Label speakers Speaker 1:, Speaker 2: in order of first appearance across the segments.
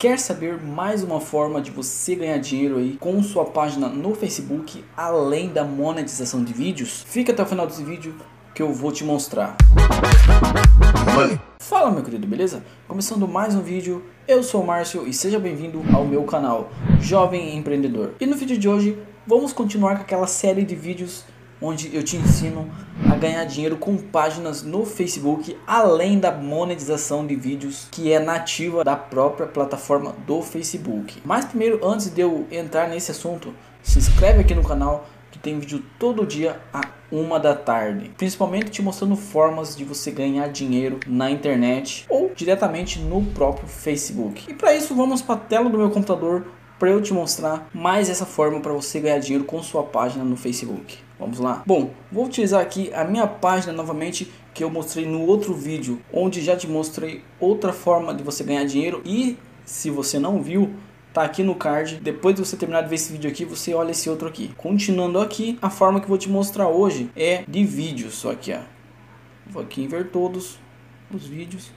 Speaker 1: Quer saber mais uma forma de você ganhar dinheiro aí com sua página no Facebook, além da monetização de vídeos? Fica até o final desse vídeo que eu vou te mostrar. Fala meu querido, beleza? Começando mais um vídeo, eu sou o Márcio e seja bem-vindo ao meu canal Jovem Empreendedor. E no vídeo de hoje vamos continuar com aquela série de vídeos onde eu te ensino a ganhar dinheiro com páginas no Facebook, além da monetização de vídeos que é nativa da própria plataforma do Facebook. Mas primeiro, antes de eu entrar nesse assunto, se inscreve aqui no canal que tem vídeo todo dia a uma da tarde, principalmente te mostrando formas de você ganhar dinheiro na internet ou diretamente no próprio Facebook. E para isso vamos para a tela do meu computador para eu te mostrar mais essa forma para você ganhar dinheiro com sua página no Facebook. Vamos lá? Bom, vou utilizar aqui a minha página novamente que eu mostrei no outro vídeo, onde já te mostrei outra forma de você ganhar dinheiro e se você não viu, tá aqui no card. Depois de você terminar de ver esse vídeo aqui, você olha esse outro aqui. Continuando aqui, a forma que eu vou te mostrar hoje é de vídeos, só que ó. Vou aqui em ver todos os vídeos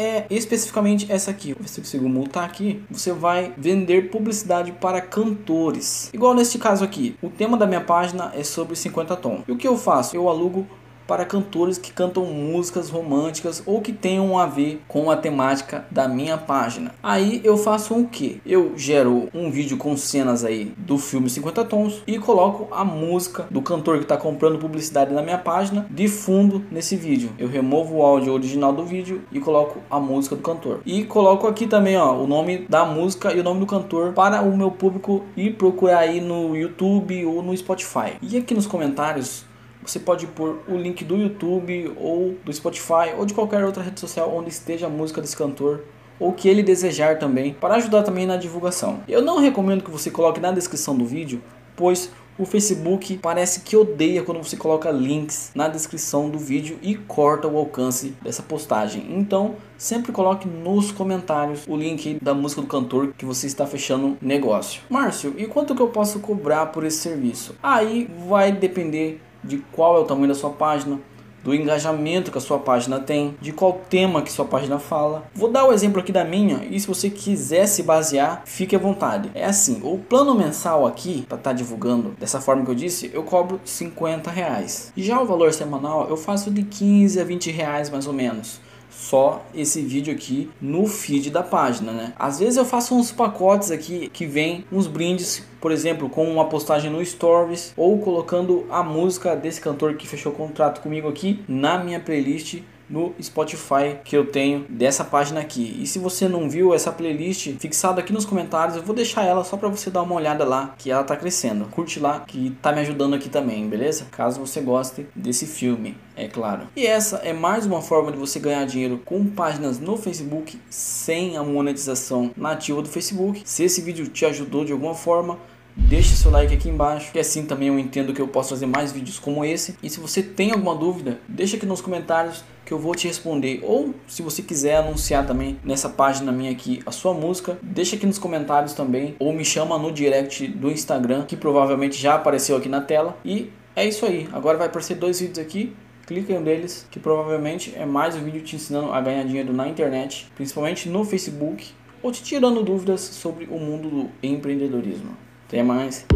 Speaker 1: é especificamente essa aqui. Ver se eu consigo multar aqui. Você vai vender publicidade para cantores. Igual neste caso aqui. O tema da minha página é sobre 50 tons. E o que eu faço? Eu alugo para cantores que cantam músicas românticas ou que tenham a ver com a temática da minha página. Aí eu faço o que? Eu gero um vídeo com cenas aí do filme 50 Tons e coloco a música do cantor que está comprando publicidade na minha página de fundo nesse vídeo. Eu removo o áudio original do vídeo e coloco a música do cantor. E coloco aqui também ó, o nome da música e o nome do cantor para o meu público ir procurar aí no YouTube ou no Spotify. E aqui nos comentários você pode pôr o link do YouTube ou do Spotify ou de qualquer outra rede social onde esteja a música desse cantor ou que ele desejar também, para ajudar também na divulgação. Eu não recomendo que você coloque na descrição do vídeo, pois o Facebook parece que odeia quando você coloca links na descrição do vídeo e corta o alcance dessa postagem. Então, sempre coloque nos comentários o link da música do cantor que você está fechando negócio. Márcio, e quanto que eu posso cobrar por esse serviço? Aí vai depender de qual é o tamanho da sua página, do engajamento que a sua página tem, de qual tema que sua página fala. Vou dar o exemplo aqui da minha e se você quiser se basear, fique à vontade. É assim, o plano mensal aqui, para estar tá divulgando dessa forma que eu disse, eu cobro 50 reais. E já o valor semanal eu faço de 15 a 20 reais mais ou menos só esse vídeo aqui no feed da página, né? Às vezes eu faço uns pacotes aqui que vem uns brindes, por exemplo, com uma postagem no Stories ou colocando a música desse cantor que fechou contrato comigo aqui na minha playlist no Spotify que eu tenho dessa página aqui. E se você não viu essa playlist fixada aqui nos comentários, eu vou deixar ela só para você dar uma olhada lá, que ela tá crescendo. Curte lá que tá me ajudando aqui também, beleza? Caso você goste desse filme, é claro. E essa é mais uma forma de você ganhar dinheiro com páginas no Facebook sem a monetização nativa do Facebook. Se esse vídeo te ajudou de alguma forma, Deixe seu like aqui embaixo, que assim também eu entendo que eu posso fazer mais vídeos como esse. E se você tem alguma dúvida, deixa aqui nos comentários que eu vou te responder. Ou se você quiser anunciar também nessa página minha aqui a sua música, deixa aqui nos comentários também. Ou me chama no direct do Instagram, que provavelmente já apareceu aqui na tela. E é isso aí. Agora vai aparecer dois vídeos aqui clica em um deles, que provavelmente é mais um vídeo te ensinando a ganhar dinheiro na internet, principalmente no Facebook, ou te tirando dúvidas sobre o mundo do empreendedorismo. Até mais.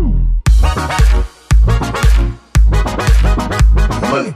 Speaker 1: Money.